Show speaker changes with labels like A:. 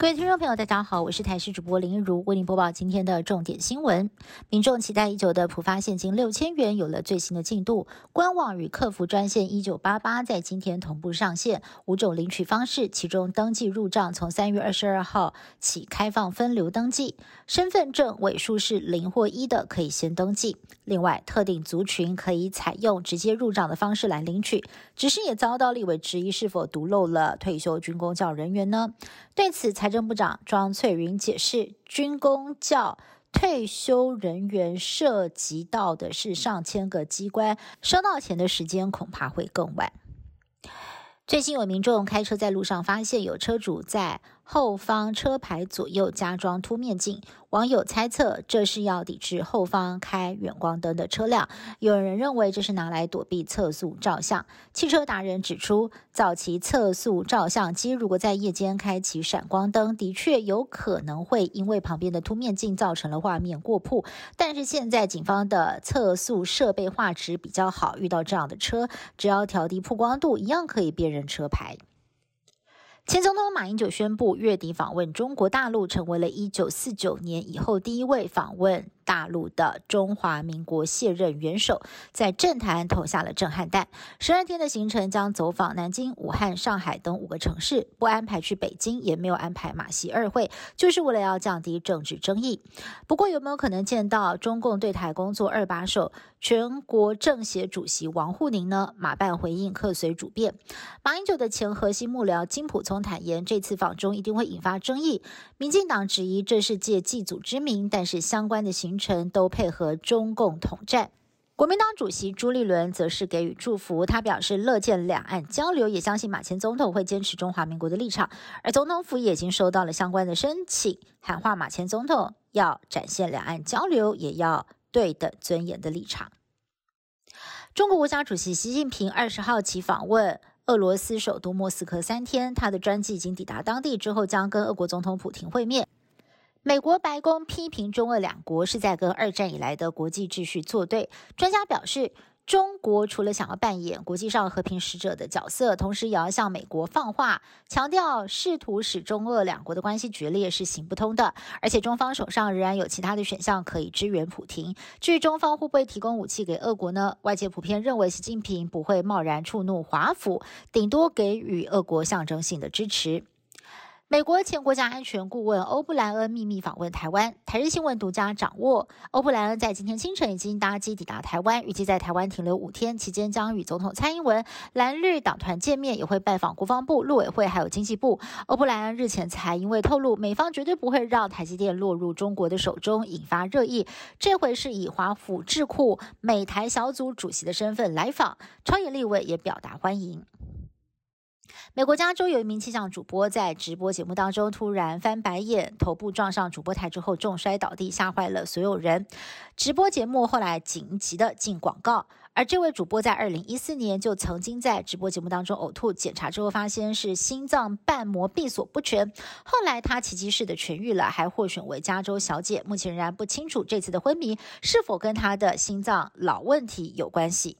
A: 各位听众朋友，大家好，我是台视主播林一如，为您播报今天的重点新闻。民众期待已久的普发现金六千元有了最新的进度，官网与客服专线一九八八在今天同步上线，五种领取方式，其中登记入账从三月二十二号起开放分流登记，身份证尾数是零或一的可以先登记。另外，特定族群可以采用直接入账的方式来领取，只是也遭到立委质疑是否独漏了退休军工教人员呢？对此，财政部长庄翠云解释，军工教退休人员涉及到的是上千个机关，收到钱的时间恐怕会更晚。最近有民众开车在路上，发现有车主在后方车牌左右加装凸面镜。网友猜测这是要抵制后方开远光灯的车辆，有人认为这是拿来躲避测速照相。汽车达人指出，早期测速照相机如果在夜间开启闪光灯，的确有可能会因为旁边的凸面镜造成了画面过曝。但是现在警方的测速设备画质比较好，遇到这样的车，只要调低曝光度，一样可以辨认车牌。前总统马英九宣布，月底访问中国大陆，成为了一九四九年以后第一位访问。大陆的中华民国卸任元首在政坛投下了震撼弹。十二天的行程将走访南京、武汉、上海等五个城市，不安排去北京，也没有安排马习二会，就是为了要降低政治争议。不过，有没有可能见到中共对台工作二把手、全国政协主席王沪宁呢？马办回应客随主便。马英九的前核心幕僚金普聪坦言，这次访中一定会引发争议。民进党质疑这是借祭祖之名，但是相关的行。程都配合中共统战，国民党主席朱立伦则是给予祝福，他表示乐见两岸交流，也相信马前总统会坚持中华民国的立场。而总统府也已经收到了相关的申请，喊话马前总统要展现两岸交流，也要对等尊严的立场。中国国家主席习近平二十号起访问俄罗斯首都莫斯科三天，他的专机已经抵达当地之后，将跟俄国总统普京会面。美国白宫批评中俄两国是在跟二战以来的国际秩序作对。专家表示，中国除了想要扮演国际上和平使者的角色，同时也要向美国放话，强调试图使中俄两国的关系决裂是行不通的。而且中方手上仍然有其他的选项可以支援普京。至于中方会不会提供武器给俄国呢？外界普遍认为，习近平不会贸然触怒华府，顶多给予俄国象征性的支持。美国前国家安全顾问欧布莱恩秘密访问台湾，台日新闻独家掌握。欧布莱恩在今天清晨已经搭机抵达台湾，预计在台湾停留五天，期间将与总统蔡英文、蓝绿党团见面，也会拜访国防部、陆委会还有经济部。欧布莱恩日前才因为透露美方绝对不会让台积电落入中国的手中，引发热议。这回是以华府智库美台小组主席的身份来访，超野立委也表达欢迎。美国加州有一名气象主播在直播节目当中突然翻白眼，头部撞上主播台之后重摔倒地，吓坏了所有人。直播节目后来紧急的进广告，而这位主播在二零一四年就曾经在直播节目当中呕吐，检查之后发现是心脏瓣膜闭锁不全，后来他奇迹式的痊愈了，还获选为加州小姐。目前仍然不清楚这次的昏迷是否跟他的心脏老问题有关系。